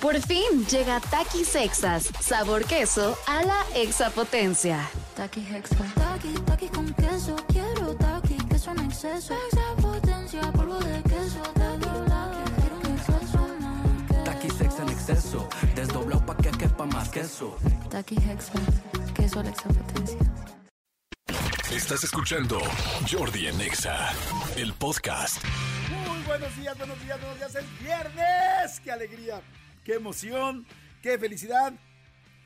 Por fin llega Takis Sexas, sabor queso a la exapotencia. Taki Hexa. Taki, taki con queso. Quiero taki, queso en exceso. Exapotencia, polvo de queso. Taki, taki, quiero un exceso más. En exceso, desdoblado pa' que quepa más queso. Taki Hexa. Queso a la exapotencia. Estás escuchando Jordi en Exa, el podcast. Muy buenos días, buenos días, buenos días. Es viernes. ¡Qué alegría! ¡Qué emoción! ¡Qué felicidad!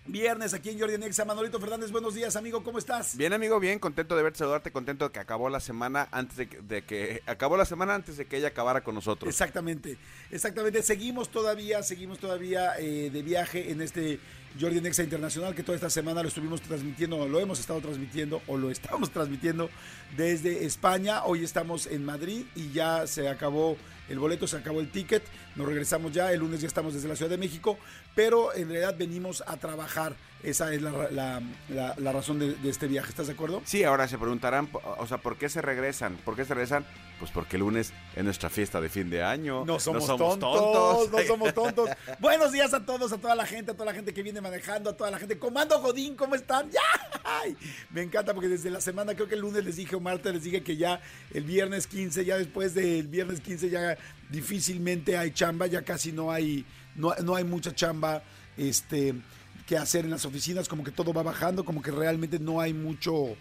Viernes aquí en Jordi Nexa. Manolito Fernández, buenos días, amigo. ¿Cómo estás? Bien, amigo, bien, contento de verte, saludarte, contento de que acabó la semana antes de que, de que- acabó la semana antes de que ella acabara con nosotros. Exactamente, exactamente. Seguimos todavía, seguimos todavía eh, de viaje en este Jordi Nexa Internacional que toda esta semana lo estuvimos transmitiendo, lo hemos estado transmitiendo o lo estamos transmitiendo desde España. Hoy estamos en Madrid y ya se acabó el boleto, se acabó el ticket. Nos regresamos ya, el lunes ya estamos desde la Ciudad de México, pero en realidad venimos a trabajar. Esa es la, la- la- la razón de, de este viaje, ¿estás de acuerdo? Sí, ahora se preguntarán, o sea, ¿por qué se regresan? ¿Por qué se regresan? Pues porque el lunes es nuestra fiesta de fin de año. No somos, somos tontos, no somos tontos. Buenos días a todos, a toda la gente, a toda la gente que viene manejando, a toda la gente. Comando Godín, ¿cómo están? ¡Ya! Ay, me encanta porque desde la semana, creo que el lunes les dije, o martes les dije que ya el viernes 15, ya después del viernes 15 ya difícilmente hay chamba, ya casi no hay, no, no hay mucha chamba, este que hacer en las oficinas, como que todo va bajando, como que realmente no hay mucho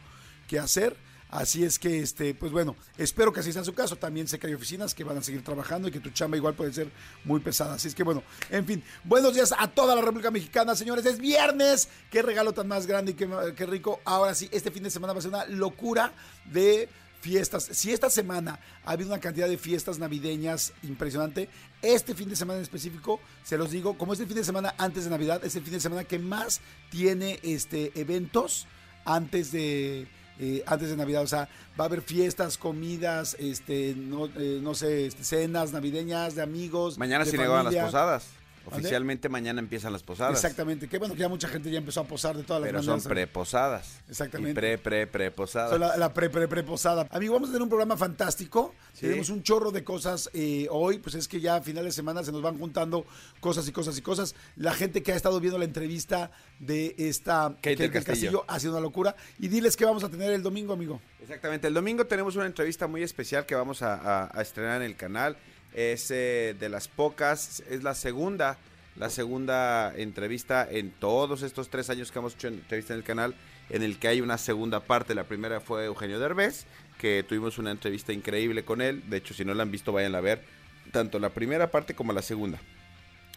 que hacer. Así es que, este, pues bueno, espero que así sea su caso. También sé que hay oficinas que van a seguir trabajando y que tu chamba igual puede ser muy pesada. Así es que bueno, en fin, buenos días a toda la República Mexicana, señores. Es viernes. Qué regalo tan más grande y qué, qué rico. Ahora sí, este fin de semana va a ser una locura de fiestas. Si esta semana ha habido una cantidad de fiestas navideñas impresionante, este fin de semana en específico, se los digo, como es el fin de semana antes de Navidad, es el fin de semana que más tiene este eventos antes de eh, antes de Navidad, o sea, va a haber fiestas, comidas, este, no, eh, no sé, este, cenas navideñas de amigos. Mañana de se negaban las familia. posadas. Oficialmente mañana empiezan las posadas. Exactamente, qué bueno que ya mucha gente ya empezó a posar de todas las Pero son maneras. preposadas. Exactamente. Y pre, pre, preposadas. Son la, la pre, pre, pre posada. Amigo, vamos a tener un programa fantástico. Sí. Tenemos un chorro de cosas eh, hoy. Pues es que ya a final de semana se nos van juntando cosas y cosas y cosas. La gente que ha estado viendo la entrevista de esta Kate del del Castillo. ha sido una locura. Y diles qué vamos a tener el domingo, amigo. Exactamente. El domingo tenemos una entrevista muy especial que vamos a, a- a estrenar en el canal. Es eh, de las pocas, es la segunda, la segunda entrevista en todos estos tres años que hemos hecho entrevista en el canal, en el que hay una segunda parte. La primera fue Eugenio Derbez, que tuvimos una entrevista increíble con él. De hecho, si no la han visto, vayan a ver. Tanto la primera parte como la segunda.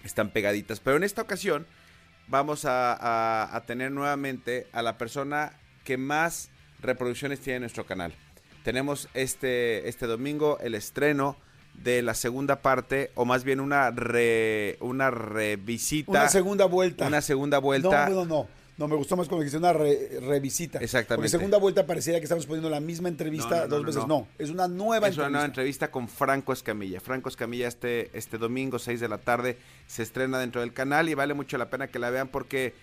Están pegaditas. Pero en esta ocasión vamos a, tener nuevamente a la persona que más reproducciones tiene en nuestro canal. Tenemos este, este domingo el estreno de la segunda parte, o más bien una re- una revisita. Una segunda vuelta. Una segunda vuelta. No, no, no. No, me gustó más cuando dijiste una re- revisita. Exactamente. Porque segunda vuelta parecería que estamos poniendo la misma entrevista No, no, no, dos no, veces. no. Es una nueva es una entrevista. nueva entrevista con Franco Escamilla. Franco Escamilla este, este domingo, 6 de la tarde, se estrena dentro del canal y vale mucho la pena que la vean porque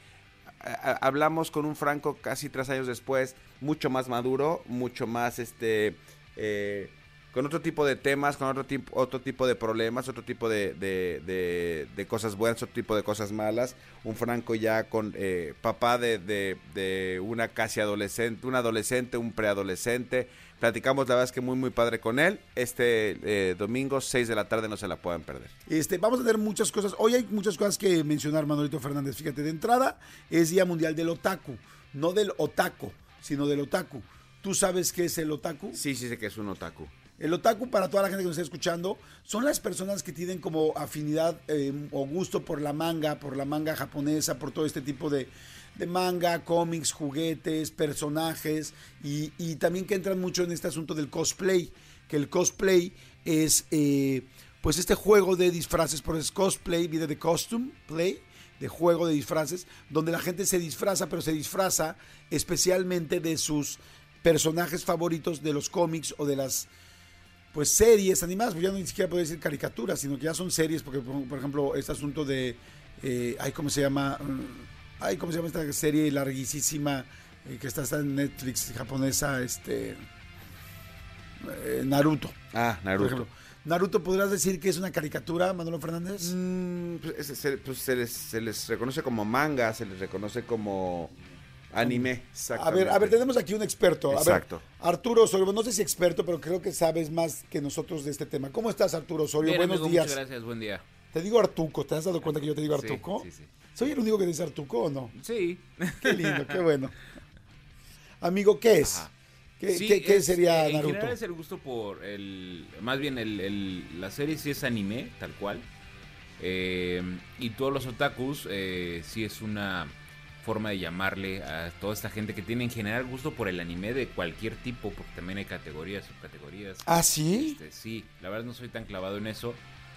a- a- hablamos con un Franco casi tres años después, mucho más maduro, mucho más este eh, con otro tipo de temas, con otro tipo, otro tipo de problemas, otro tipo de, de- de- de cosas buenas, otro tipo de cosas malas. Un Franco ya con eh, papá de, de- una casi adolescente, un adolescente, un preadolescente. Platicamos la verdad es que muy muy padre con él. Este eh, domingo, 6 de la tarde, no se la puedan perder. Este, vamos a tener muchas cosas. Hoy hay muchas cosas que mencionar, Manolito Fernández. Fíjate, de entrada es Día Mundial del Otaku. No del otaku, sino del otaku. ¿Tú sabes qué es el otaku? Sí, sí sé que es un otaku. El otaku, para toda la gente que nos está escuchando, son las personas que tienen como afinidad eh, o gusto por la manga, por la manga japonesa, por todo este tipo de, manga, cómics, juguetes, personajes, y, también que entran mucho en este asunto del cosplay, que el cosplay es eh, pues este juego de disfraces, por es cosplay, viene de costume play, de juego de disfraces, donde la gente se disfraza, pero se disfraza especialmente de sus personajes favoritos de los cómics o de las pues series animadas, pues ya no ni siquiera puedo decir caricaturas, sino que ya son series, porque por, por ejemplo, este asunto de, eh, ay, ¿cómo se llama? Mm, Ay, ¿cómo se llama esta serie larguísima eh, que está, está en Netflix japonesa? Este, eh, Naruto. Ah, Por Naruto. ejemplo. Naruto, ¿podrás decir que es una caricatura, Manolo Fernández? Mm, pues, se, pues, se les, se les reconoce como manga, se les reconoce como anime. A ver, a ver, tenemos aquí un experto. A Exacto. ver, Arturo Osorio, no sé si experto, pero creo que sabes más que nosotros de este tema. ¿Cómo estás, Arturo Osorio? Bien, Buenos amigo, días. Muchas gracias, buen día. Te digo Artuco, ¿te has dado cuenta que yo te digo Sí, Artuco? sí, sí. ¿Soy el único que dice Artuco o no? Sí. Qué lindo, qué bueno. Amigo, ¿qué es? Ajá. ¿Qué, Sí, qué- qué es, sería eh, En Naruto? general es el gusto por el... Más bien, el, el- la serie sí es anime, tal cual. Eh, y todos los otakus eh, sí es una forma de llamarle a toda esta gente que tiene en general gusto por el anime de cualquier tipo, porque también hay categorías, subcategorías. ¿Ah, sí? Este, sí, la verdad no soy tan clavado en eso.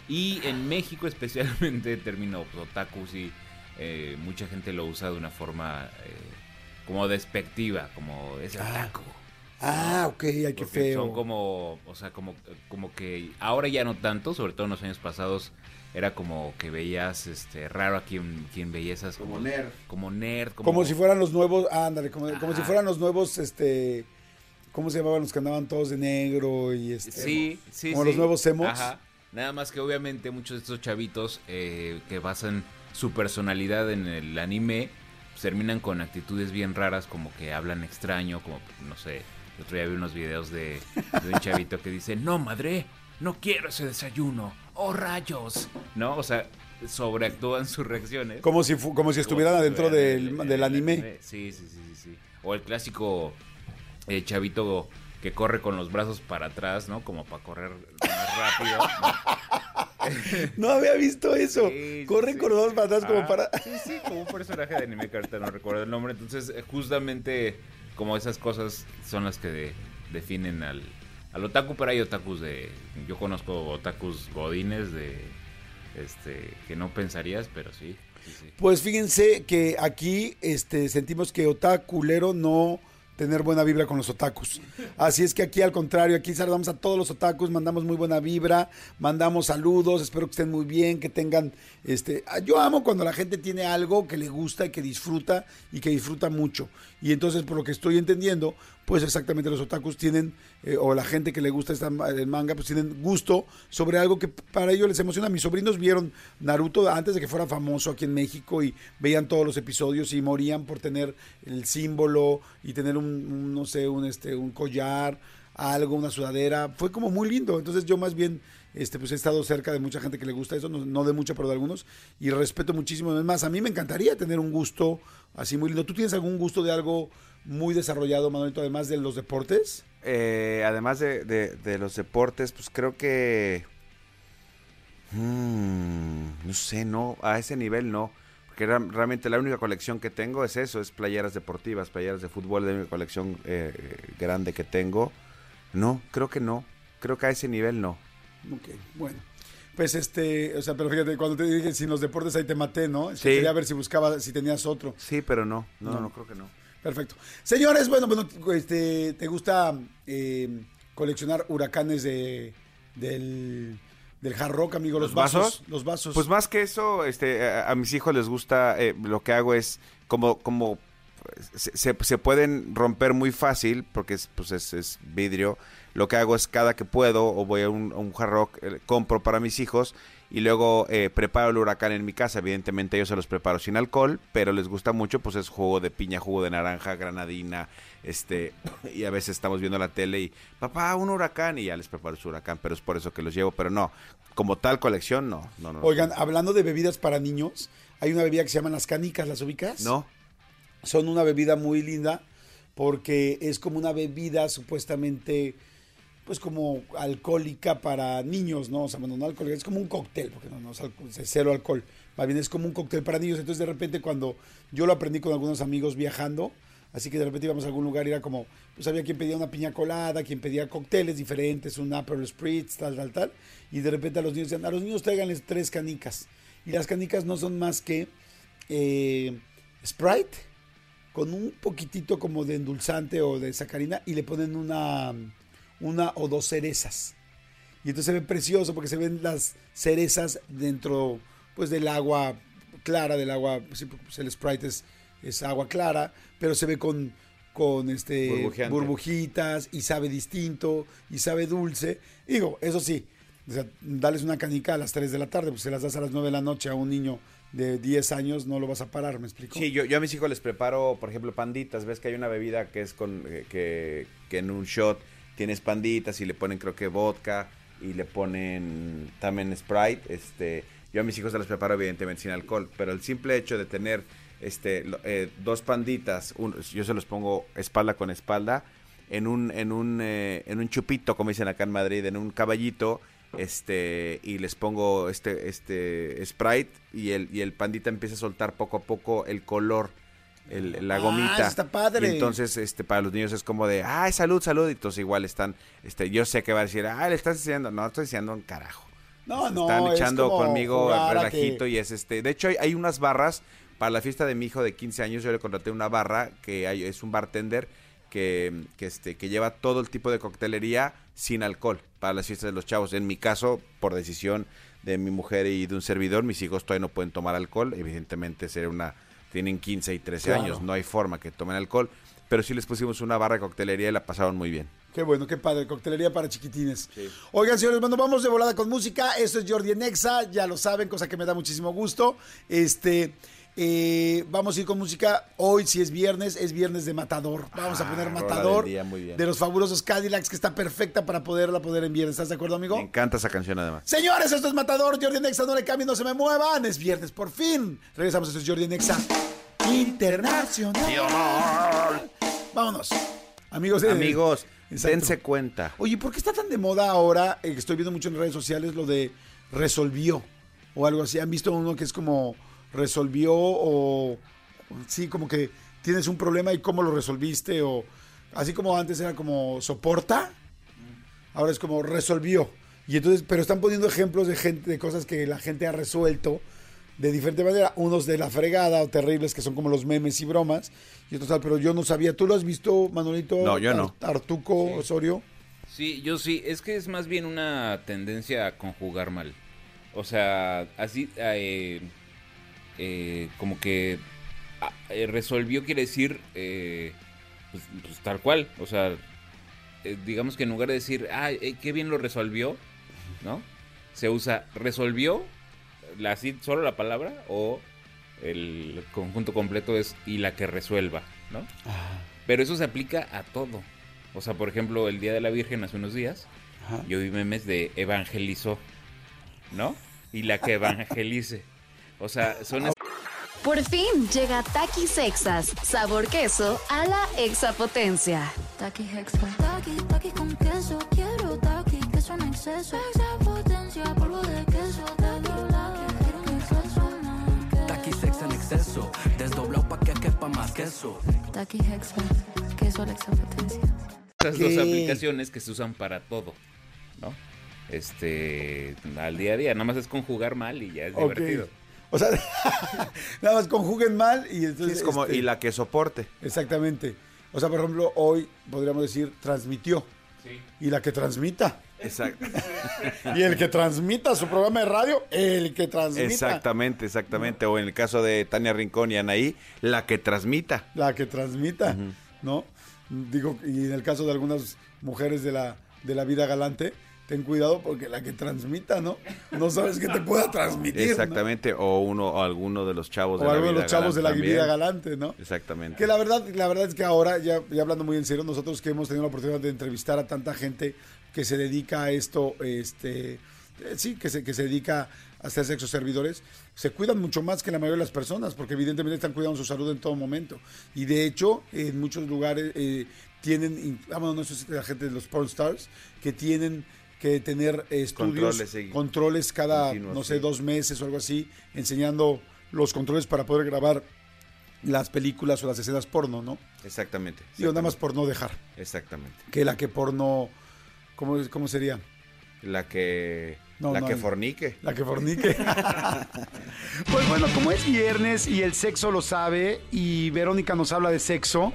Y en México especialmente el término otaku sí, eh, mucha gente lo usa de una forma eh, como despectiva, como es otaku. Ah, ok, ay, qué Porque feo. Son como, o sea, como, como que ahora ya no tanto, sobre todo en los años pasados era como que veías este raro a quien, quien veía esas Como nerd. como nerd, como, Como si fueran los nuevos, ándale, como, como si fueran los nuevos, este, ¿cómo se llamaban los que andaban todos de negro y este? Sí, sí, Como sí. los nuevos emos. Ajá. Nada más que obviamente muchos de estos chavitos eh, que basan su personalidad en el anime pues, terminan con actitudes bien raras, como que hablan extraño, como, no sé, el otro día vi unos videos de, de un chavito que dice, no, madre, no quiero ese desayuno, oh rayos, ¿no? O sea, sobreactúan sus reacciones. Como si, como si estuvieran Como adentro del, del anime. Sí, sí, sí, sí, sí. O el clásico eh, chavito que corre con los brazos para atrás, ¿no? Como para correr más rápido. ¿no? No había visto eso. Sí, sí. con los dos para atrás como Ah, para... Sí, sí, como un personaje de anime que ahorita no recuerdo el nombre. Entonces, eh, justamente como esas cosas son las que de- definen al, al otaku, pero hay otakus de... Yo conozco otakus godines de... Este, que no pensarías, pero sí. Pues fíjense que aquí este, sentimos que otakulero no tener buena vibra con los otakus. Así es que aquí al contrario, aquí saludamos a todos los otakus, mandamos muy buena vibra, mandamos saludos, espero que estén muy bien, que tengan este, ah, yo amo cuando la gente tiene algo que le gusta y que disfruta y que disfruta mucho. Y entonces por lo que estoy entendiendo, pues exactamente los otakus tienen eh, o la gente que le gusta esta, el manga, pues tienen gusto sobre algo que para ellos les emociona. Mis sobrinos vieron Naruto antes de que fuera famoso aquí en México y veían todos los episodios y morían por tener el símbolo y tener un, un, no sé, un, este, un collar, algo, una sudadera. Fue como muy lindo. Entonces yo más bien este, pues he estado cerca de mucha gente que le gusta eso, no, de mucho, pero de algunos, y respeto muchísimo. Es más, a mí me encantaría tener un gusto así muy lindo. ¿Tú tienes algún gusto de algo muy desarrollado, Manuelito, además de los deportes? Eh, además de, de- los deportes, pues creo que... mm, no sé, no, a ese nivel no. Ra- realmente la única colección que tengo es eso, es playeras deportivas, playeras de fútbol, es la única colección eh, grande que tengo. No, creo que no. Creo que a ese nivel no. Ok, bueno. Pues este, o sea, pero fíjate, cuando te dije sin los deportes ahí te maté, ¿no? Es que Sí. Quería ver si buscaba, si tenías otro. Sí, pero no. No, No. no, creo que no. Perfecto. Señores, bueno, bueno, este, ¿te gusta eh, coleccionar huracanes de, del, del hard rock, amigo? Los, ¿Los vasos, vasos? Los vasos. Pues más que eso, este, a, a mis hijos les gusta, eh, lo que hago es como, como se, se- se pueden romper muy fácil porque es, pues es, es vidrio. Lo que hago es cada que puedo o voy a un, a un hard rock, eh, compro para mis hijos y luego eh, preparo el huracán en mi casa. Evidentemente yo se los preparo sin alcohol, pero les gusta mucho, pues es jugo de piña, jugo de naranja, granadina, este, y a veces estamos viendo la tele y, papá, un huracán, y ya les preparo su huracán, pero es por eso que los llevo, pero no, como tal colección, no, no, no. Oigan, hablando de bebidas para niños, hay una bebida que se llaman las canicas, ¿las ubicas? No. son una bebida muy linda porque es como una bebida supuestamente pues como alcohólica para niños, ¿no? O sea, bueno, no alcohólica, es como un cóctel, porque no, no es, cero alcohol. Más bien es como un cóctel para niños. Entonces, de repente, cuando yo lo aprendí con algunos amigos viajando, así que de repente íbamos a algún lugar y era como, pues había quien pedía una piña colada, quien pedía cócteles diferentes, un Aperol Spritz, tal, tal, tal. Y de repente a los niños decían, a los niños tráiganles tres canicas. Y las canicas no son más que eh, Sprite, con un poquitito como de endulzante o de sacarina y le ponen una, una o dos cerezas. Y entonces se ve precioso porque se ven las cerezas dentro pues del agua clara, del agua, pues, el Sprite es, es agua clara, pero se ve con, con este, burbujitas y sabe distinto y sabe dulce. Digo, eso sí, O sea, dales una canica a las 3 de la tarde, pues si las das a las 9 de la noche a un niño de 10 años, no lo vas a parar, ¿me explico? Sí, yo, yo a mis hijos les preparo, por ejemplo, panditas. Ves que hay una bebida que es con eh, que, que en un shot tienes panditas y le ponen creo que vodka y le ponen también Sprite. Este, yo a mis hijos se las preparo evidentemente sin alcohol, pero el simple hecho de tener este eh, dos panditas, yo se los pongo espalda con espalda en un en un eh, en un chupito, como dicen acá en Madrid, en un caballito este y les pongo este este Sprite y el y el pandita empieza a soltar poco a poco el color el- la Ah, gomita. está padre. y entonces este para los niños es como de ay salud salud y entonces igual están este yo sé que va a decir ah le estás diciendo no estoy diciendo un carajo. No, no, están es echando como conmigo relajito que- y es este de hecho hay, hay unas barras para la fiesta de mi hijo de 15 años. Yo le contraté una barra que hay, es un bartender que, que este que lleva todo el tipo de coctelería sin alcohol para las fiestas de los chavos. En mi caso por decisión de mi mujer y de un servidor mis hijos todavía no pueden tomar alcohol. Evidentemente sería una tienen 15 y 13 Claro. años no hay forma que tomen alcohol pero sí les pusimos una barra de coctelería y la pasaron muy bien Qué bueno, qué padre, coctelería para chiquitines. Oigan, señores, bueno, vamos de volada con música. Esto es Jordi en Exa, ya lo saben, cosa que me da muchísimo gusto. Este, eh, vamos a ir con música. Hoy, si es viernes, es viernes de Matador. Vamos a Ah, poner Matador del día, muy bien. de los fabulosos Cadillacs, que está perfecta para poderla poner en viernes. ¿Estás de acuerdo, amigo? me encanta esa canción además Señores, esto es Matador, Jordi en Exa, no le cambien, no se me muevan. Es viernes, por fin. Regresamos, esto es Jordi en Exa Internacional. Vámonos. Amigos, eh, amigos exacto. dense cuenta Oye, ¿por qué está tan de moda ahora? eh, que estoy viendo mucho en redes sociales lo de resolvió o algo así. ¿Han visto uno que es como resolvió o sí, como que tienes un problema y cómo lo resolviste o así como antes era como soporta, ahora es como resolvió. Y entonces, pero están poniendo ejemplos de gente de cosas que la gente ha resuelto de diferente manera, unos de la fregada o terribles que son como los memes y bromas y otros tal, pero yo no sabía. ¿Tú lo has visto, Manolito? No, yo no. Ar- Artuco Osorio. Sí, yo sí. Es que es más bien una tendencia a conjugar mal. O sea, así, eh, eh, como que ah, eh, resolvió quiere decir, eh, pues, pues, tal cual. O sea, eh, digamos que en lugar de decir, ah, qué bien lo resolvió, ¿no? Se usa resolvió, la, así, solo la palabra, o el conjunto completo es y la que resuelva, ¿no? Pero eso se aplica a todo. O sea, por ejemplo, el Día de la Virgen hace unos días, Ajá. yo vi memes de evangelizó, ¿no? Y la que evangelice. O sea, son... es- Por fin llega Takis Exas, sabor queso a la exapotencia. Taki Hexa. Taki, taki con queso. Quiero taki, queso en exceso. Extra potencia, polvo de queso. Taki, sex en exceso, desdoblado pa' que quepa más queso. Taki Hexa. Queso a la extra potencia. esas dos aplicaciones que se usan para todo, ¿no? Este, al día a día, nada más es conjugar mal y ya es divertido. O sea, nada más conjuguen mal y Sí, entonces. es como este, y la que soporte Exactamente. O sea, por ejemplo, hoy podríamos decir transmitió. Y la que transmita. Exacto. Y el que transmita su programa de radio, el que transmita. Exactamente, exactamente. O en el caso de Tania Rincón y Anaí, la que transmita. La que transmita, ¿no? Digo, y en el caso de algunas mujeres de la, de la vida galante, ten cuidado porque la que transmita, ¿no? No sabes qué te pueda transmitir. ¿no? Exactamente. O uno o alguno de los chavos de O la alguno de vida los chavos de la vida galante, ¿no? Exactamente. Que la verdad, la verdad es que ahora, ya, ya hablando muy en serio, nosotros que hemos tenido la oportunidad de entrevistar a tanta gente que se dedica a esto, este, eh, sí, que se, que se dedica a ser sexo servidores, se cuidan mucho más que la mayoría de las personas, porque evidentemente están cuidando su salud en todo momento. Y de hecho, en muchos lugares eh, tienen, in- ah, no sé si la gente de los porn stars, que tienen que tener estudios, Controles, cada, no sé, sí. dos meses o algo así, enseñando los controles para poder grabar las películas o las escenas porno, ¿no? Exactamente. Digo, nada más por no dejar. Exactamente. Que la que porno, ¿cómo, cómo sería? La que No, la no, que fornique. La que fornique. Pues bueno, como es viernes y el sexo lo sabe y Verónica nos habla de sexo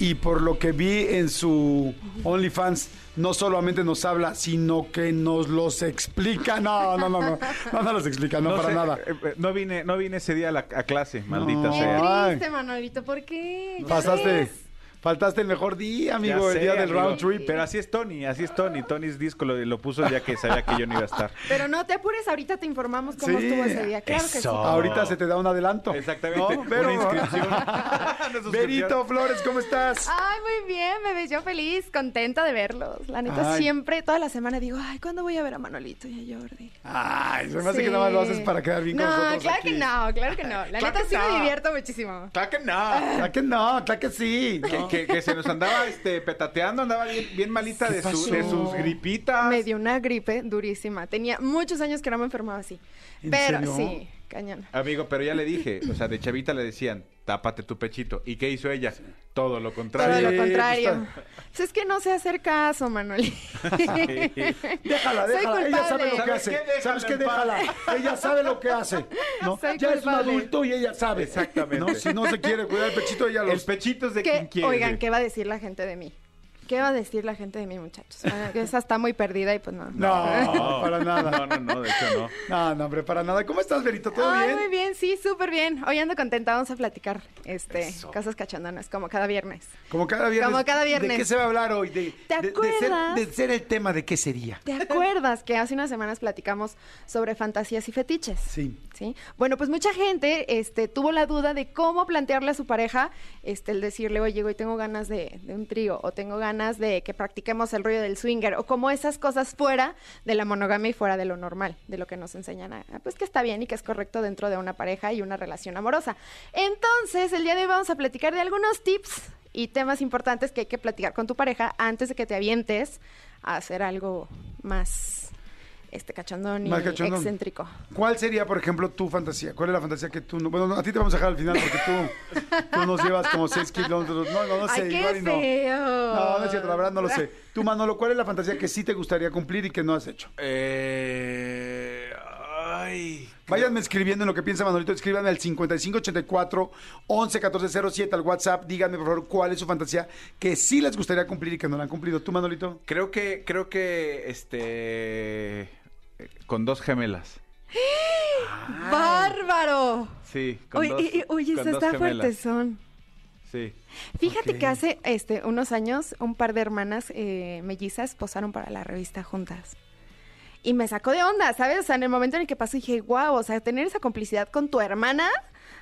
y por lo que vi en su OnlyFans no solamente nos habla, sino que nos los explica. No, no, no, no, no, no los explica, no, para sé, nada. eh, eh, no vine, no vine ese día a, la, a clase, maldita No. sea. Ay. Qué triste, Manolito, ¿por qué? ¿Ya Pasaste, ves? Faltaste el mejor día, amigo, el día del amigo. round trip. Pero así es Tony, así es Tony. Tony's disco lo, lo puso el día que sabía que yo no iba a estar. Pero no te apures, ahorita te informamos cómo Sí. estuvo ese día. Claro que sí. Ahorita se te da un adelanto. Exactamente. ¿No? Pero- Una inscripción. Una suscripción. Berito Flores, ¿cómo estás? Ay, muy bien, bebé, yo feliz, contenta de verlos. La neta, Ay. siempre, toda la semana digo, ay, ¿cuándo voy a ver a Manolito y a Jordi? Ay, se me hace Sí. que nada más lo haces para quedar bien con No, nosotros claro aquí. que no, claro que no. La Claro neta sí no. me divierto muchísimo. Claro que no. Claro que no, claro que sí. Que, ¿no? Que- que se nos andaba este, petateando, andaba bien, bien malita ¿Qué de, su- pasó? de sus gripitas. Me dio una gripe durísima. Tenía muchos años que no me enfermaba así. ¿En Pero serio? sí, cañón. Amigo, pero ya le dije, o sea, de chavita le decían, tápate tu pechito. ¿Y qué hizo ella? Todo lo contrario. Todo lo contrario. pues Pues es que no sé hacer caso, Manuel. Déjala, Soy déjala. Ella sabe lo que hace. ¿Sabes qué? ¿Sabes qué? Déjala. Ella sabe lo que hace. ¿no? Soy Ya es un adulto y ella sabe. Exactamente. ¿no? Si no se quiere cuidar el pechito, ella lo El pechito es de quien ¿Qué, quiere. oigan, ¿qué va a decir la gente de mí? ¿Qué va a decir la gente de mí, muchachos? Ah, Esa está muy perdida y pues no. No, para nada. No, no, no, de hecho no. No, no, hombre, para nada. ¿Cómo estás, Berito? ¿Todo Ay, bien? muy bien, sí, súper bien. Hoy ando contenta, vamos a platicar este, cosas cachondonas, como cada viernes. Como cada viernes. Como cada viernes. ¿De qué se va a hablar hoy? De, ¿Te de- de ser, acuerdas? de ser el tema, ¿de qué sería? ¿Te acuerdas que hace unas semanas platicamos sobre fantasías y fetiches? Sí. Bueno, pues mucha gente este, tuvo la duda de cómo plantearle a su pareja este, el decirle, oye, hoy tengo ganas de, de un trío, o tengo ganas de que practiquemos el rollo del swinger, o como esas cosas fuera de la monogamia y fuera de lo normal, de lo que nos enseñan, a, pues que está bien y que es correcto dentro de una pareja y una relación amorosa. Entonces, el día de hoy vamos a platicar de algunos tips y temas importantes que hay que platicar con tu pareja antes de que te avientes a hacer algo más este cachondón y excéntrico. ¿Cuál sería, por ejemplo, tu fantasía? ¿Cuál es la fantasía que tú no... Bueno, no, a ti te vamos a dejar al final porque tú, tú nos llevas como 6 kilómetros. No, no, no sé. Ay, qué igual y no. feo. No, no es cierto, la verdad no lo sé. Tú, Manolo, ¿cuál es la fantasía que sí te gustaría cumplir y que no has hecho? Eh, ay. Váyanme escribiendo en lo que piensa Manolito, escriban al 5584 111407 al WhatsApp, díganme por favor cuál es su fantasía que sí les gustaría cumplir y que no la han cumplido. ¿Tú, Manolito? Creo que, creo que, este, con dos gemelas. ¡Bárbaro! Sí, con Oye, dos, y- oye, con eso dos está gemelas. fuertezón. Sí. Fíjate que hace este, unos años un par de hermanas eh, mellizas posaron para la revista juntas. Y me sacó de onda, ¿sabes? O sea, en el momento en el que pasó dije, wow, o sea, tener esa complicidad con tu hermana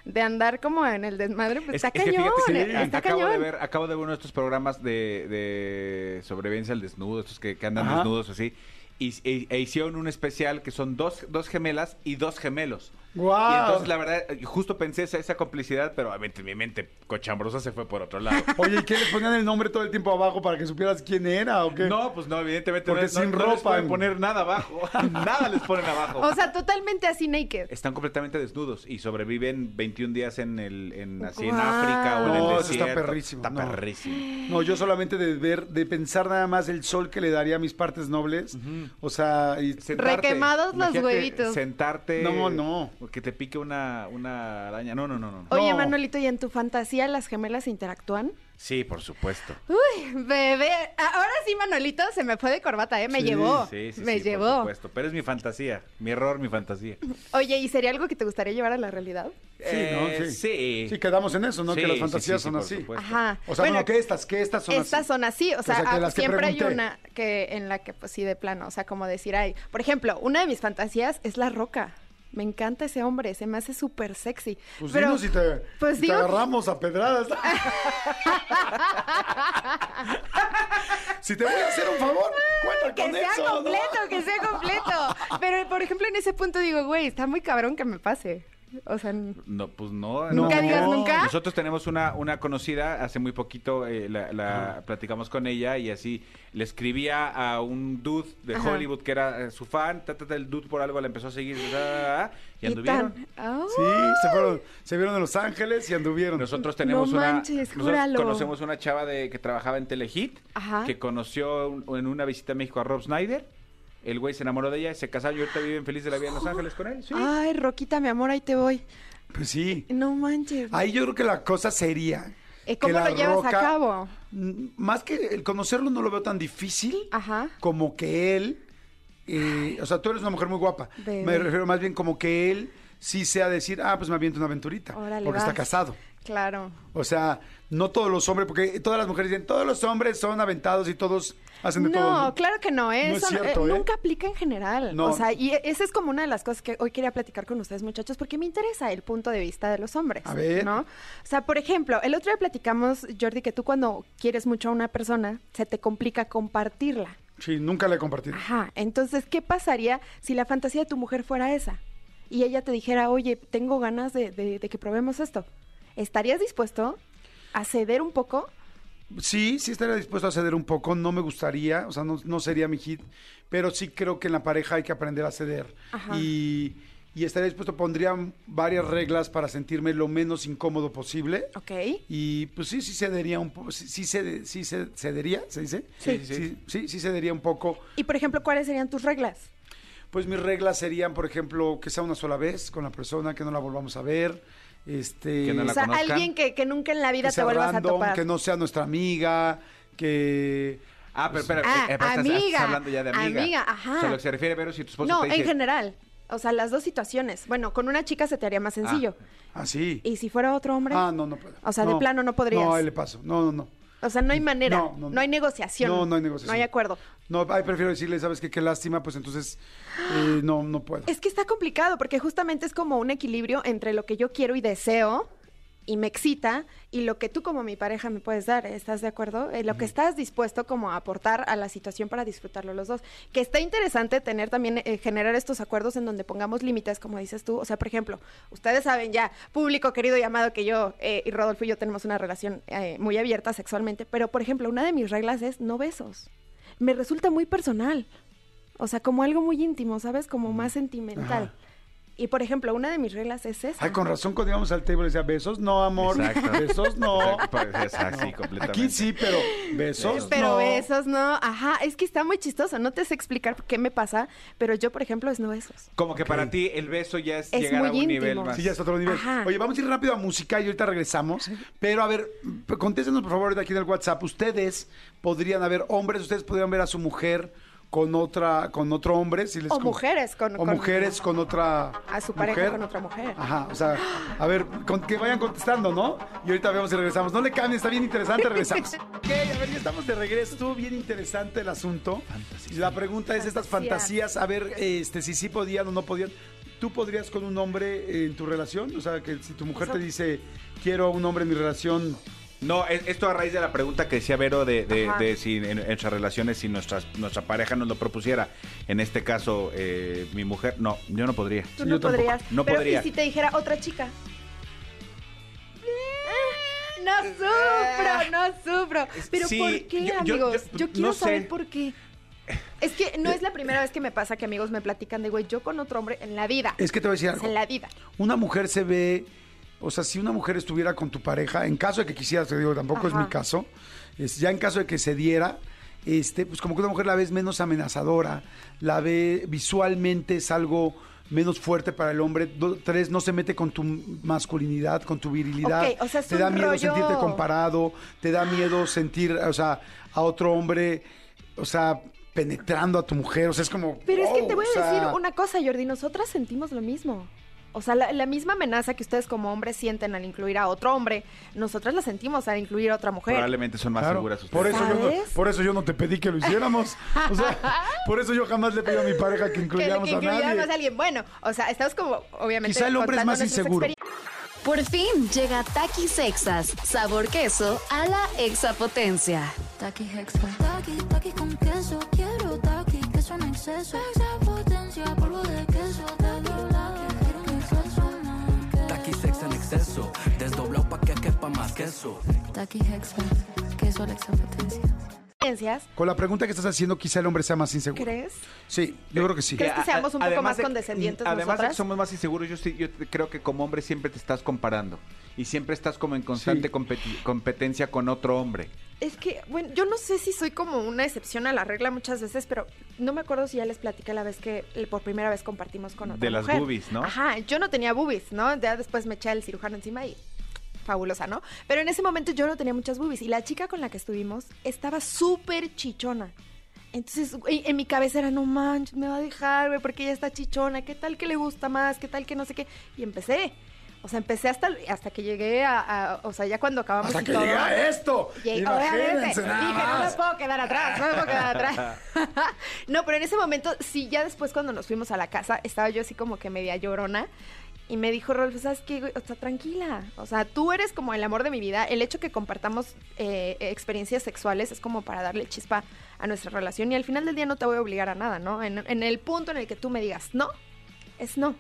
de andar como en el desmadre, pues Es- está es que cañón, fíjate que está acabo cañón. de ver, acabo de ver uno de estos programas de, de sobrevivencia al desnudo, estos que, que andan Ajá. desnudos así. Y, e, e hicieron un especial que son dos, dos gemelas y dos gemelos. ¡Guau! Y entonces, la verdad, justo pensé esa, esa complicidad, pero obviamente mi mente cochambrosa se fue por otro lado. Oye, ¿y qué les ponían el nombre todo el tiempo abajo para que supieras quién era o qué? No, pues no, evidentemente Porque no, no- sin no les ropa, pueden en- poner nada abajo. nada les ponen abajo. O sea, totalmente así naked. Están completamente desnudos y sobreviven 21 días en el en, así en. África o en el No, eso está desierto. perrísimo, Está no. perrísimo. No, yo solamente de ver, de pensar nada más el sol que le daría a mis partes nobles. O sea, y Requemados los huevitos. Sentarte. No, no. Que te pique una, una araña. No, no, no, no. Oye, No. Manolito, ¿y en tu fantasía las gemelas interactúan? Sí, por supuesto. Uy, bebé. Ahora sí, Manolito, se me fue de corbata, ¿eh? Me Sí, llevó. Sí, sí, me sí, Por llevó. supuesto. Pero es mi fantasía. Mi error, mi fantasía. Oye, ¿y sería algo que te gustaría llevar a la realidad? Sí, ¿no? Eh, Sí. sí. Sí, quedamos en eso, ¿no? Sí, que las sí, fantasías sí, sí, son por así. supuesto. Ajá. O sea, Bueno, bueno, que estas, que estas son Estas así. son así, o sea, sea, que ah, siempre hay una que en la que pues sí de plano, o sea, como decir, ay, por ejemplo, una de mis fantasías es la roca. Me encanta ese hombre, se me hace súper sexy. Pues Pero, dinos si te, pues si te agarramos a pedradas. si te voy a hacer un favor, cuenta que con sea eso. ¿no? completo, que sea completo. Pero, por ejemplo, en ese punto digo, güey, está muy cabrón que me pase. O sea, No, pues no. Nunca no. digas nunca. Nosotros tenemos una, una conocida, hace muy poquito eh, la, la platicamos con ella y así le escribía a un dude de Ajá. Hollywood que era eh, su fan, ta, ta, ta, el dude por algo la empezó a seguir ta, ta, ta, ta, y anduvieron. Oh. Sí, se fueron, se vieron en Los Ángeles y anduvieron. Nosotros tenemos No una. manches, nosotros júralo. conocemos una chava de que trabajaba en Telehit, Ajá. que conoció un- en una visita a México a Rob Snyder. El güey se enamoró de ella, se casaron y ahorita viven feliz de la vida en Los Ángeles con él. Sí. Ay, Roquita, mi amor, ahí te voy. Pues sí. No manches. Ahí yo creo que la cosa sería. Eh, ¿Cómo lo llevas a cabo? Mm, Más que el conocerlo no lo veo tan difícil Ajá. como que él, eh, o sea, tú eres una mujer muy guapa. Bebé. Me refiero más bien como que él sí sea decir, ah, pues me aviento una aventurita. Órale, porque está casado. Claro. O sea, no todos los hombres, porque todas las mujeres dicen, todos los hombres son aventados y todos hacen de todo. No, claro que no, ¿eh? No es Eso, cierto, eh, ¿eh? nunca aplica en general. No. O sea, y esa es como una de las cosas que hoy quería platicar con ustedes, muchachos, porque me interesa el punto de vista de los hombres. A ver. ¿No? O sea, por ejemplo, el otro día platicamos, Jordi, que tú cuando quieres mucho a una persona, se te complica compartirla. Sí, nunca la he compartido. Ajá. Entonces, ¿qué pasaría si la fantasía de tu mujer fuera esa? Y ella te dijera, oye, tengo ganas de, de- de que probemos esto. ¿Estarías dispuesto a ceder un poco? Sí, sí estaría dispuesto a ceder un poco, no me gustaría, o sea, no, no sería mi hit, pero sí creo que en la pareja hay que aprender a ceder. Ajá. Y, y estaría dispuesto, pondría varias reglas para sentirme lo menos incómodo posible. Ok. Y pues sí, sí cedería un poco, sí, sí, cede- sí ce- cedería, ¿se dice? Sí. sí, sí, sí cedería un poco. Y, por ejemplo, ¿cuáles serían tus reglas? Pues mis reglas serían, por ejemplo, que sea una sola vez con la persona, que no la volvamos a ver, este, Que no la o sea, conozcan. alguien que, que nunca en la vida te vuelvas a random, topar. que no sea nuestra amiga, que Ah, pero espera, Ah, eh, pero estás- amiga, estás hablando ya de amiga. amiga, ajá. O sea, lo que se refiere, Vero, si tu esposo No, te dice... en general. O sea, las dos situaciones. Bueno, con una chica se te haría más sencillo. así. ¿Y si fuera otro hombre? Ah, no, no puedo. O sea, de plano no podrías. No, ahí le paso. No, no, no. O sea, no hay manera. No, No, no, hay negociación. No, no hay negociación. No hay acuerdo. No, ahí prefiero decirle, ¿sabes qué? Qué lástima, pues entonces eh, no, no puedo. Es que está complicado porque justamente es como un equilibrio entre lo que yo quiero y deseo y me excita y lo que tú como mi pareja me puedes dar. ¿Estás de acuerdo? Eh, lo que estás dispuesto como a aportar a la situación para disfrutarlo los dos. Que está interesante tener también, eh, generar estos acuerdos en donde pongamos límites, como dices tú. O sea, por ejemplo, ustedes saben ya, público querido y amado, que yo eh, y Rodolfo y yo tenemos una relación eh, muy abierta sexualmente, pero por ejemplo, una de mis reglas es no besos. Me resulta muy personal. O sea, como algo muy íntimo, ¿sabes? Como más sentimental. Ajá. Y por ejemplo, una de mis reglas es esa. Ay, con razón cuando íbamos al table decía, besos no, amor. Exacto. Besos no. Pues, exacto, sí, completamente. Aquí sí, pero besos Pero no. besos no. Ajá, es que está muy chistoso. No te sé explicar qué me pasa, pero yo, por ejemplo, es no besos. Como que para ti el beso ya es, Es llegar a un nivel más... Sí, ya es otro nivel. Ajá. Oye, vamos a ir rápido a música y ahorita regresamos. Pero a ver, contéstenos por favor ahorita aquí en el WhatsApp. Ustedes podrían haber hombres, ustedes podrían ver a su mujer con otra, con otro hombre. Si les O mujeres con- O con- mujeres con otra. A su pareja mujer. con otra mujer. Ajá, o sea, a ver, con- que vayan contestando, ¿no? Y ahorita vemos si regresamos. No le cambien, está bien interesante, regresamos. ok, a ver, ya estamos de regreso. Estuvo bien interesante el asunto. Y la pregunta es estas Fantasías. fantasías, a ver, este, si sí podían o no podían. ¿Tú podrías con un hombre en tu relación? O sea, que si tu mujer te dice, quiero a un hombre en mi relación, No, es- esto a raíz de la pregunta que decía Vero de, de- si en, en nuestras relaciones, si nuestras, nuestra pareja nos lo propusiera. En este caso, eh, mi mujer, no, yo no podría. Tú no yo tampoco. podrías. No pero podría. ¿y si te dijera otra chica? No sufro, no sufro. Pero Sí, ¿por qué, yo- yo- amigos? yo- quiero sé. saber por qué. Es que no es la primera vez que me pasa que amigos me platican de, güey, yo con otro hombre en la vida. es que te voy a decir algo. En la vida. Una mujer se ve, o sea, si una mujer estuviera con tu pareja, en caso de que quisieras, te digo, tampoco es mi caso, es, ya en caso de que se diera, este, pues como que una mujer la ves menos amenazadora, la ve visualmente es algo menos fuerte para el hombre. Do- tres, no se mete con tu masculinidad, con tu virilidad. Ok, o sea, te da miedo rollo- sentirte comparado, te da miedo sentir, o sea, a otro hombre, o sea, penetrando a tu mujer, o sea, es como... Pero es que te voy a sea, decir una cosa, Jordi. Nosotras sentimos lo mismo. O sea, la, la misma amenaza que ustedes como hombres sienten al incluir a otro hombre, nosotras la sentimos al incluir a otra mujer. Probablemente son más Claro, seguras ustedes. por eso, yo no, por eso yo no te pedí que lo hiciéramos. O sea, por eso yo jamás le pedí a mi pareja que que, incluyéramos que a incluyéramos nadie. a alguien. Bueno, o sea, estamos como, obviamente. Quizá el hombre es más inseguro. Por fin llega Takis Sexas, sabor queso a la exapotencia. Taki Hexa. Taki, taki con queso. Quiero taki, queso en exceso. Extra potencia, polvo de queso. Taki, pa' más queso. Taki Hexa. Queso a la extra potencia. Con la pregunta que estás haciendo, quizá el hombre sea más inseguro. ¿Crees? Sí, yo creo que sí. ¿Crees que seamos un poco además más de- condescendientes Además de que somos más inseguros, yo, sí, yo creo que como hombre siempre te estás comparando. Y siempre estás como en constante Sí. competencia con otro hombre. Es que, bueno, yo no sé si soy como una excepción a la regla muchas veces, pero no me acuerdo si ya les platiqué la vez que por primera vez compartimos con otra De las mujer. boobies, ¿no? Ajá, yo no tenía boobies, ¿no? Ya después me eché el cirujano encima y fabulosa, ¿no? Pero en ese momento yo no tenía muchas boobies y la chica con la que estuvimos estaba súper chichona. Entonces, en mi cabeza era, no manches, me va a dejar, güey, porque ella está chichona, ¿qué tal que le gusta más? ¿Qué tal que no sé qué? Y empecé. O sea, empecé hasta, hasta que llegué a, a- o sea, ya cuando acabamos Hasta y que todo, a esto. Llegué- Imagínense obviamente, nada dije, no me más. puedo quedar atrás, no me puedo quedar atrás. no, pero en ese momento, sí, ya después cuando nos fuimos a la casa, estaba yo así como que media llorona. Y me dijo, Rolfo, ¿sabes qué? O sea, tranquila. O sea, tú eres como el amor de mi vida. El hecho que compartamos eh, experiencias sexuales es como para darle chispa a nuestra relación. Y al final del día no te voy a obligar a nada, ¿no? En, en el punto en el que tú me digas no, es no.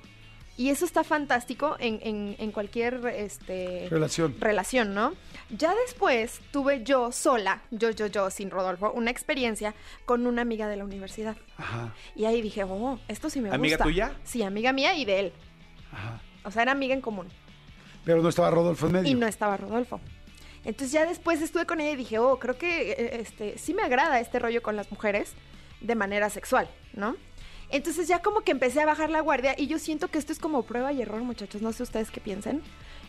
Y eso está fantástico en, en- en cualquier este, Relación. relación, ¿no? Ya después tuve yo sola, yo, yo, yo, sin Rodolfo, una experiencia con una amiga de la universidad. Ajá. Y ahí dije, oh, esto sí me ¿Amiga gusta. tuya? Sí, amiga mía y de él. Ajá. O sea, era amiga en común. Pero no estaba Rodolfo en medio. Y no estaba Rodolfo. Entonces ya después estuve con ella y dije, oh, creo que eh, este, sí me agrada este rollo con las mujeres de manera sexual, ¿no? Entonces ya como que empecé a bajar la guardia y yo siento que esto es como prueba y error, muchachos. No sé ustedes qué piensen.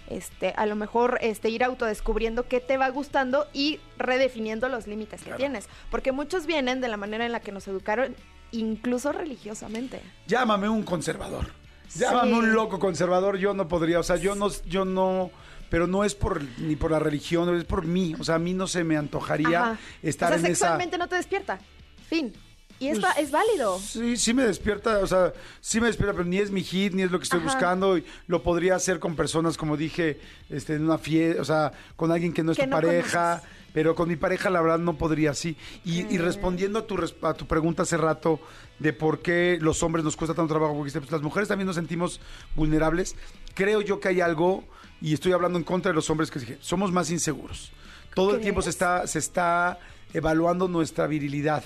Este, a lo mejor este, ir autodescubriendo qué te va gustando y redefiniendo los límites que tienes. Porque muchos vienen de la manera en la que nos educaron, incluso religiosamente. Llámame un conservador. Llámame un loco conservador. Yo no podría. O sea, yo no, yo no. Pero no es por ni por la religión, es por mí. O sea, a mí no se me antojaría Ajá. estar o sea, en esa. sexualmente no te despierta. Fin. Y es, Pues, es válido. Sí, sí me despierta, o sea, sí me despierta, pero ni es mi hit, ni es lo que estoy Ajá. buscando. Y lo podría hacer con personas, como dije, este, en una fiesta, o sea, con alguien que no es Que tu no pareja. conoces. Pero con mi pareja, la verdad, no podría así. Y, y respondiendo a tu, a tu pregunta hace rato de por qué los hombres nos cuesta tanto trabajo, porque pues, las mujeres también nos sentimos vulnerables, creo yo que hay algo, y estoy hablando en contra de los hombres, que dije, somos más inseguros. Todo el tiempo se está, se está evaluando nuestra virilidad.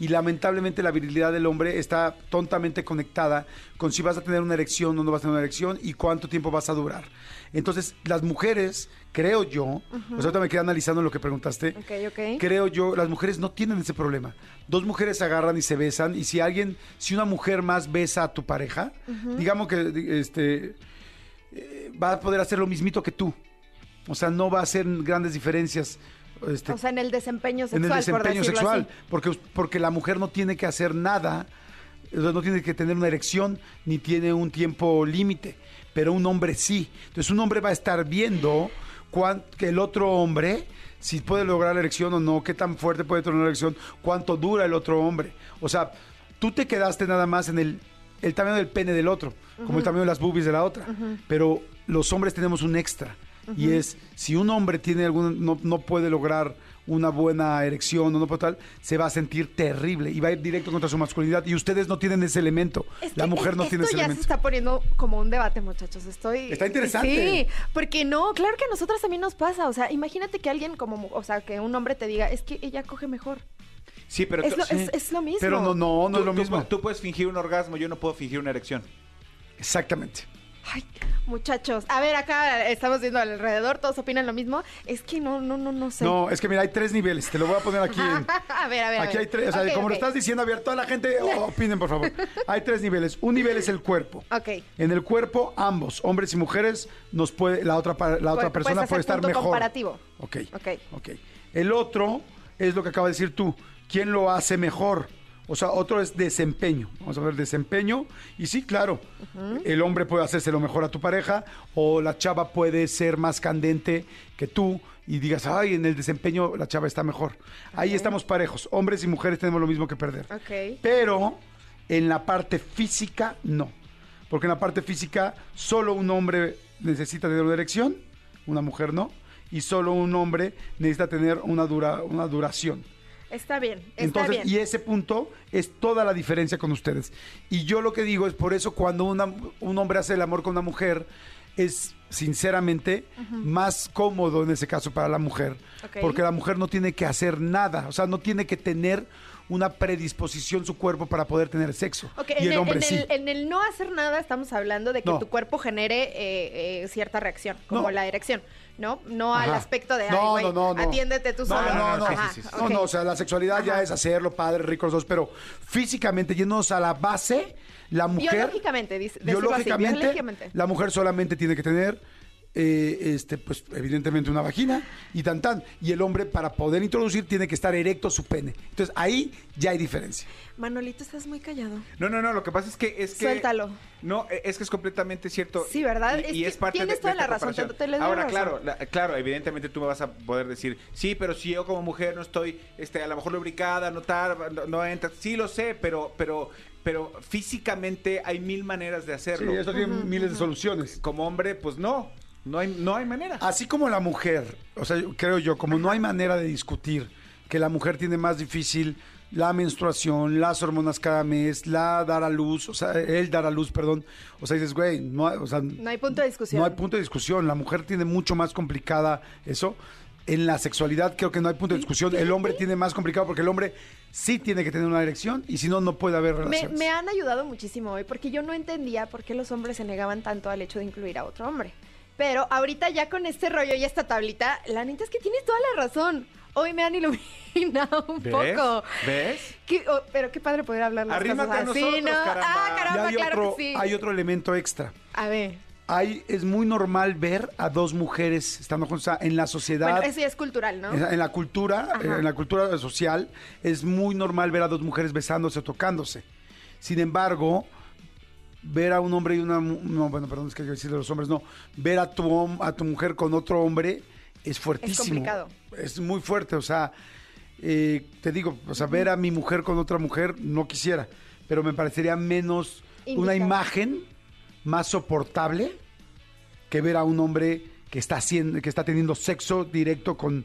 Y lamentablemente la virilidad del hombre está tontamente conectada con si vas a tener una erección o no vas a tener una erección y cuánto tiempo vas a durar. Entonces, las mujeres, creo yo, o sea, me quedé analizando lo que preguntaste, Ok, ok. creo yo, las mujeres no tienen ese problema. Dos mujeres se agarran y se besan y si alguien, si una mujer más besa a tu pareja, digamos que este eh, va a poder hacer lo mismito que tú. O sea, no va a hacer grandes diferencias. Este, O sea, en el desempeño en sexual, el por desempeño sexual, así. porque, porque la mujer no tiene que hacer nada, no tiene que tener una erección, ni tiene un tiempo límite, pero un hombre sí. Entonces un hombre va a estar viendo cuán- que el otro hombre, si puede lograr la erección o no, qué tan fuerte puede tener una erección, cuánto dura el otro hombre. O sea, tú te quedaste nada más en el, el tamaño del pene del otro, como el tamaño de las boobies de la otra, pero los hombres tenemos un extra. Y es, si un hombre tiene algún, no, no puede lograr una buena erección o no puede tal, se va a sentir terrible y va a ir directo contra su masculinidad. Y ustedes no tienen ese elemento. Es la mujer es- no tiene ese Esto ya se elemento. está poniendo como un debate, muchachos. Estoy. Está interesante. Sí, porque no, claro que a nosotras también nos pasa. O sea, imagínate que alguien como, o sea, que un hombre te diga, es que ella coge mejor. Sí, pero Es lo, es, es lo mismo. Pero no, no, no tú- es lo tú mismo. Tú puedes fingir un orgasmo, yo no puedo fingir una erección. Exactamente. Ay, muchachos. A ver, acá estamos viendo alrededor, todos opinan lo mismo. Es que no, no, no, no sé. No, es que mira, hay tres niveles. Te lo voy a poner aquí. en- a ver, a ver. a Aquí ver. hay tres, o sea, como lo estás diciendo, a ver, toda la gente oh, opinen, por favor. Hay tres niveles. Un nivel es el cuerpo. Ok. En el cuerpo, ambos, hombres y mujeres, nos puede, la otra, la otra Pu- persona puede estar punto mejor. comparativo. Ok. Ok. Ok. El otro es lo que acaba de decir tú. ¿Quién lo hace mejor? O sea, otro es desempeño. Vamos a ver, desempeño. Y sí, claro, el hombre puede hacerse lo mejor a tu pareja o la chava puede ser más candente que tú y digas, ay, en el desempeño la chava está mejor. Ahí estamos parejos. Hombres y mujeres tenemos lo mismo que perder. Pero en la parte física, no. Porque en la parte física, solo un hombre necesita tener una erección, una mujer no. Y solo un hombre necesita tener una, dura, una duración. Está bien, está Entonces, bien. y ese punto es toda la diferencia con ustedes. Y yo lo que digo es por eso cuando una- un hombre hace el amor con una mujer, es sinceramente más cómodo en ese caso para la mujer. Porque la mujer no tiene que hacer nada, o sea, no tiene que tener una predisposición su cuerpo para poder tener sexo. Ok, y en, el hombre en sí. el, en el no hacer nada estamos hablando de que No. tu cuerpo genere eh, eh, cierta reacción, como No. la erección, ¿no? No al aspecto de, No, no, no, no. atiéndete tú solo. no, no, Ajá, sí, sí, sí. ok. no, no, o sea, la sexualidad ya es hacerlo, padre, rico los dos, pero físicamente, yéndonos a la base, la mujer... Biológicamente, dice, así, biológicamente. la mujer solamente tiene que tener eh, este, pues evidentemente una vagina y tan tan. Y el hombre para poder introducir tiene que estar erecto su pene. Entonces ahí ya hay diferencia. Manolito, estás muy callado. No, no, no, lo que pasa es que... Es que Suéltalo. No, e- es que es completamente cierto. Sí, ¿verdad? Y, Es y que es parte de- tienes de toda la razón, te- te le doy Ahora, la claro, la- claro, evidentemente tú me vas a poder decir, sí, pero si yo como mujer no estoy, este, a lo mejor lubricada, no tar, no, no entra, sí lo sé, pero, pero, pero físicamente hay mil maneras de Sí, hacerlo. eso tiene miles de soluciones. Como hombre, pues no, no hay, no hay manera. Así como la mujer, o sea, yo- creo yo, como no hay manera de discutir que la mujer tiene más difícil la menstruación, las hormonas cada mes, la dar a luz, o sea, el dar a luz, perdón. O sea, dices, güey, no, hay- o sea, No hay punto de discusión. no hay punto de discusión. La mujer tiene mucho más complicada eso. En la sexualidad creo que no hay punto de discusión. El hombre tiene más complicado porque el hombre sí tiene que tener una erección y si no, no puede haber Me, relaciones. me han ayudado muchísimo hoy porque yo no entendía por qué los hombres se negaban tanto al hecho de incluir a otro hombre. Pero ahorita ya con este rollo y esta tablita, la neta es que tienes toda la razón. Hoy me han iluminado un ¿Ves? poco. ¿Ves? Qué- oh, pero qué padre poder hablar las Arrímate cosas así, nosotros, ¿no? caramba. Ah, Y caramba, hay claro otro, que sí. hay otro elemento extra. A ver. Hay, es muy normal ver a dos mujeres estando juntas O sea, en la sociedad. Bueno, eso ya es cultural, ¿no? En la- en la cultura, Ajá. en la cultura social, es muy normal ver a dos mujeres besándose o tocándose. Sin embargo, ver a un hombre y una no, bueno, perdón, es que yo decir de los hombres, no, ver a tu a tu mujer con otro hombre es fuertísimo. complicado. Es muy fuerte, o sea, eh, te digo, o sea, ver a mi mujer con otra mujer no quisiera, pero me parecería menos una imagen más soportable que ver a un hombre que está haciendo, que está teniendo sexo directo con,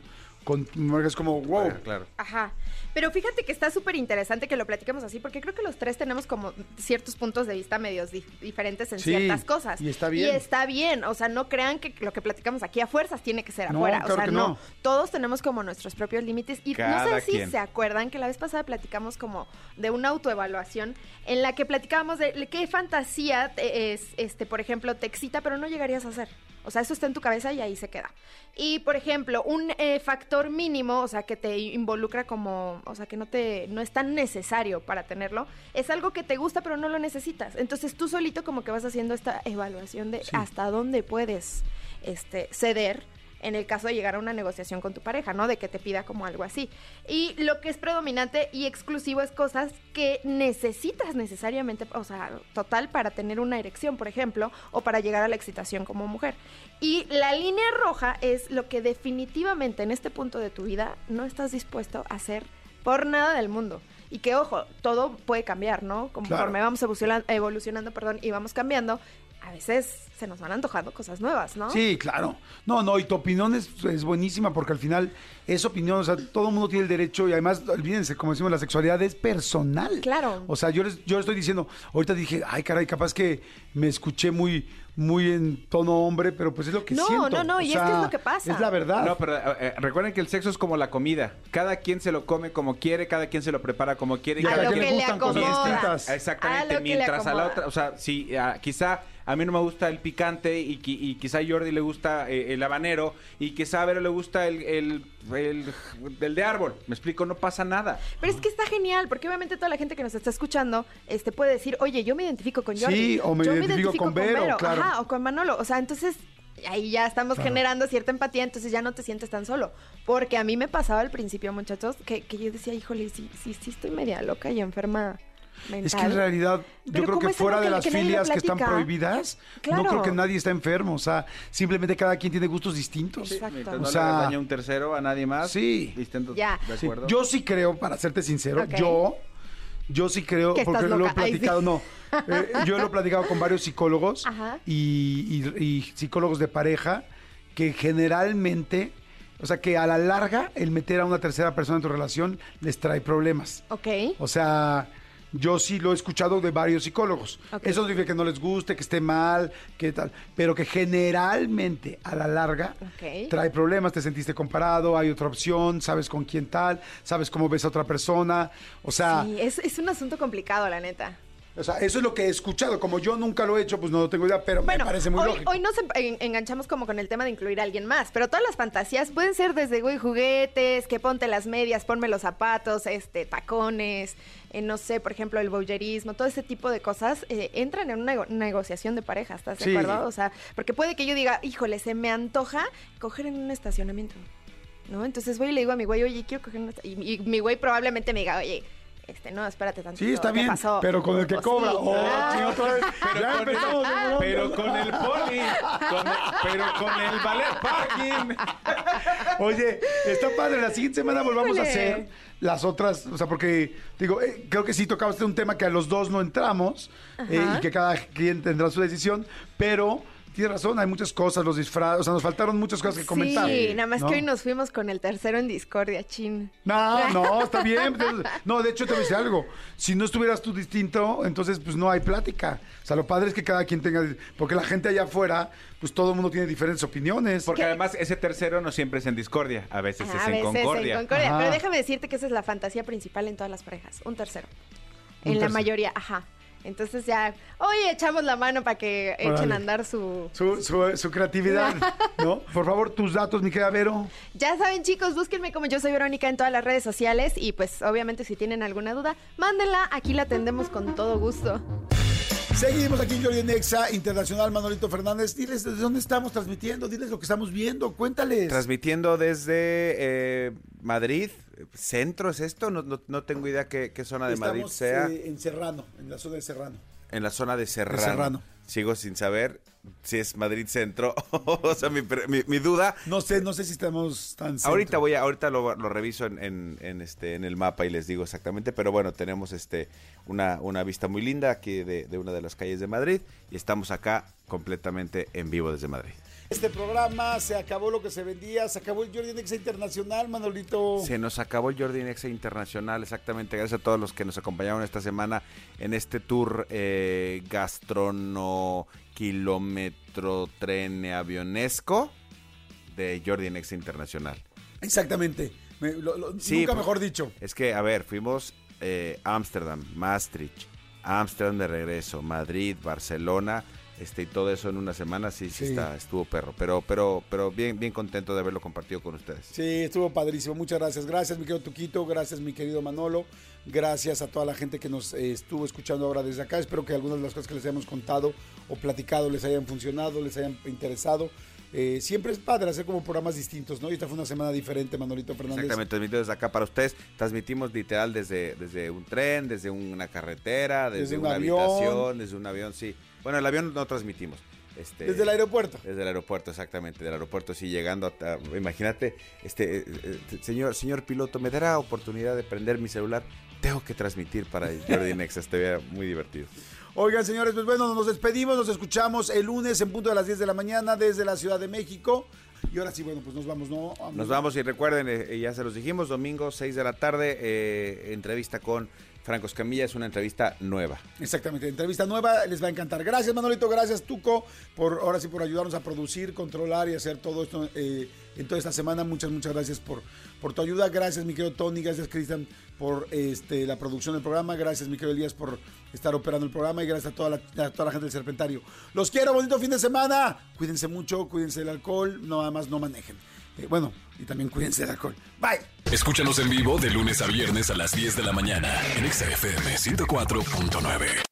con es como wow. Claro. Ajá. Pero fíjate que está súper interesante que lo platiquemos así, porque creo que los tres tenemos como ciertos puntos de vista medios dif- diferentes en Sí, ciertas cosas. y está bien. Y está bien. O sea, no crean que lo que platicamos aquí a fuerzas tiene que ser No, afuera. claro o sea, que no. no. Todos tenemos como nuestros propios límites. Y no sé si quien. se acuerdan que la vez pasada platicamos como de una autoevaluación en la que platicábamos de qué fantasía te- es, este, por ejemplo, te excita, pero no llegarías a hacer. O sea, eso está en tu cabeza y ahí se queda. Y, por ejemplo, un eh, factor mínimo, o sea, que te involucra como, o sea, que no te, no es tan necesario para tenerlo, es algo que te gusta pero no lo necesitas. Entonces tú solito como que vas haciendo esta evaluación de hasta dónde puedes este, ceder en el caso de llegar a una negociación con tu pareja, ¿no? De que te pida como algo así. Y lo que es predominante y exclusivo es cosas que necesitas necesariamente, o sea, total para tener una erección, por ejemplo, o para llegar a la excitación como mujer. Y la línea roja es lo que definitivamente en este punto de tu vida no estás dispuesto a hacer por nada del mundo. Y que, ojo, todo puede cambiar, ¿no? Conforme Claro. vamos evoluciona- evolucionando, perdón, y vamos cambiando, a veces se nos van antojando cosas nuevas, ¿no? Sí, claro. No, no, y tu opinión es, es buenísima porque al final es opinión, o sea, todo el mundo tiene el derecho y además, olvídense, como decimos, la sexualidad es personal. Claro. O sea, yo les, yo les estoy diciendo, ahorita dije, ay, caray, capaz que me escuché muy, muy en tono hombre, pero pues es lo que No, siento. no, no, O y es que sea, es lo que pasa. Es la verdad. No, pero eh, eh, recuerden que el sexo es como la comida. Cada quien se lo come como quiere, cada quien se lo prepara como quiere. Y a cada lo quien que le gustan cosas distintas. A Exactamente. lo que le Mientras a la otra, o sea, si ah, quizá a mí no me gusta el picante y, qui- y quizá a Jordi le gusta eh, el habanero y quizá a Vero le gusta el, el, el- el de árbol. Me explico, no pasa nada. Pero es que está genial, porque obviamente toda la gente que nos está escuchando este, puede decir, oye, yo me identifico con Jordi. Sí, o me yo identifico con Vero, claro. Ajá, o con Manolo. O sea, entonces ahí ya estamos generando cierta empatía, entonces ya no te sientes tan solo. Porque a mí me pasaba al principio, muchachos, que, que yo decía, híjole, sí, sí, sí estoy media loca y enferma mental. Es que en realidad, yo creo que fuera que- de las que filias que están prohibidas, Claro. no creo que nadie está enfermo. O sea, simplemente cada quien tiene gustos distintos. Exacto. Mientras O no sea, le hagas daño a un tercero, a nadie más. Sí. estén Ya. ¿De Sí, acuerdo? Yo sí creo, para serte sincero, yo, yo sí creo, Que porque lo he. Ay, sí. platicado, no, eh, yo lo he platicado con varios psicólogos y- y psicólogos de pareja que generalmente, o sea, que a la larga el meter a una tercera persona en tu relación les trae problemas. Ok. O sea, yo sí lo he escuchado de varios psicólogos. Eso no significa que no les guste, que esté mal, que tal, pero que generalmente a la larga trae problemas, te sentiste comparado, hay otra opción, sabes con quién tal, sabes cómo ves a otra persona, o sea, Sí, es, es un asunto complicado, la neta. O sea, eso es lo que he escuchado. Como yo nunca lo he hecho, pues no tengo idea, pero Bueno, me parece muy hoy, lógico. hoy nos en- enganchamos como con el tema de incluir a alguien más, pero todas las fantasías pueden ser desde, güey, juguetes, que ponte las medias, ponme los zapatos, este, tacones, eh, no sé, por ejemplo, el voyerismo, todo ese tipo de cosas eh, entran en una nego- negociación de pareja, ¿estás de acuerdo? O sea, porque puede que yo diga, híjole, se me antoja coger en un estacionamiento, ¿no? Entonces voy y le digo a mi güey, oye, quiero coger en un esta-". y, y mi güey probablemente me diga, oye, este, no, espérate tantito. Sí, está ¿qué bien, pasó? pero con el que O cobra. sí. Oh, Ah. sí, otra vez. ya con el-. Pero con el poli, con el- pero con el ballet parking. Oye, está padre. La siguiente semana volvamos a hacer las otras. O sea, porque, digo, eh, creo que sí tocaba este un tema que a los dos no entramos eh, y que cada quien tendrá su decisión, pero. Tiene razón, hay muchas cosas, los disfraces, o sea, nos faltaron muchas cosas que comentar. Sí, nada más ¿no? que hoy nos fuimos con el tercero en discordia, chin. No, no, está bien. No, de hecho te voy a decir algo. Si no estuvieras tú distinto, entonces pues no hay plática. O sea, lo padre es que cada quien tenga, porque la gente allá afuera, pues todo el mundo tiene diferentes opiniones. Porque además ese tercero no siempre es en discordia, a veces Ah, es a en concordia. en concordia. Pero déjame decirte que esa es la fantasía principal en todas las parejas. Un tercero. Un en la mayoría, ajá. Entonces ya, oye, echamos la mano para que echen a andar su... Su, su, su creatividad, ¿no? Por favor, tus datos, mi querida Vero. Ya saben, chicos, búsquenme como yo soy Verónica en todas las redes sociales y pues obviamente si tienen alguna duda, mándenla, aquí la atendemos con todo gusto. Seguimos aquí en Jordi Nexa Internacional, Manolito Fernández. Diles desde dónde estamos transmitiendo, diles lo que estamos viendo, cuéntales. Transmitiendo desde eh, Madrid, centro es esto, no, no- no tengo idea qué, qué zona de Madrid Estamos sea. eh, en Serrano, en la zona de Serrano. En la zona de Serrano. Serrano. Sigo sin saber si es Madrid Centro. o sea, mi, mi- mi duda. No sé, no sé si estamos tan centro. Ahorita voy a, ahorita lo, lo reviso en, en- en este, en el mapa y les digo exactamente, pero bueno, tenemos este una, una vista muy linda aquí de, de una de las calles de Madrid y estamos acá completamente en vivo desde Madrid. Este programa se acabó lo que se vendía, se acabó el Jordi Nexa Internacional, Manolito. Se nos acabó el Jordi Nexa Internacional, exactamente. Gracias a todos los que nos acompañaron esta semana en este tour eh, gastrono kilómetro tren avionesco de Jordi Nexa Internacional. Exactamente. Me- lo- lo- Sí, nunca pues, mejor dicho. Es que, a ver, fuimos eh, Ámsterdam, Maastricht, Ámsterdam de regreso, Madrid, Barcelona, este y todo eso en una semana, sí, sí, Sí. está, estuvo perro, pero, pero, pero bien, bien contento de haberlo compartido con ustedes. Sí, estuvo padrísimo. Muchas gracias. Gracias, mi querido Tuquito. Gracias, mi querido Manolo. Gracias a toda la gente que nos eh, estuvo escuchando ahora desde acá. Espero que algunas de las cosas que les hayamos contado o platicado les hayan funcionado, les hayan interesado. Eh, siempre es padre hacer como programas distintos, ¿no? Y esta fue una semana diferente, Manolito Fernández. Exactamente, transmitido desde acá para ustedes. Transmitimos literal desde, desde un tren, desde una carretera, desde, Desde un una avión. habitación, desde un avión, sí. Bueno, el avión no transmitimos. Este, Desde el aeropuerto. Desde el aeropuerto, exactamente. Del aeropuerto, sí, llegando a... a- imagínate, este, eh, eh, señor, señor piloto, ¿me dará oportunidad de prender mi celular? Tengo que transmitir para Jordi Nexa, estaría muy divertido. Oigan, señores, pues bueno, nos despedimos, nos escuchamos el lunes en punto de las 10 de la mañana desde la Ciudad de México. Y ahora sí, bueno, pues nos vamos, ¿no? Nos vamos y recuerden, eh, ya se los dijimos, domingo 6 de la tarde, eh, entrevista con Franco Escamilla, es una entrevista nueva. Exactamente, entrevista nueva, les va a encantar. Gracias Manolito, gracias Tuco, por ahora sí por ayudarnos a producir, controlar y hacer todo esto eh, en toda esta semana. Muchas, muchas gracias por, por tu ayuda. Gracias mi querido Tony, gracias Cristian por este, la producción del programa. Gracias mi querido Elías por estar operando el programa y gracias a toda la, a toda la gente del Serpentario. Los quiero, bonito fin de semana. Cuídense mucho, cuídense del alcohol, nada más no manejen. Eh, bueno, y también cuídense del alcohol. Bye. Escúchanos en vivo de lunes a viernes a las 10 de la mañana en XFM 104.9.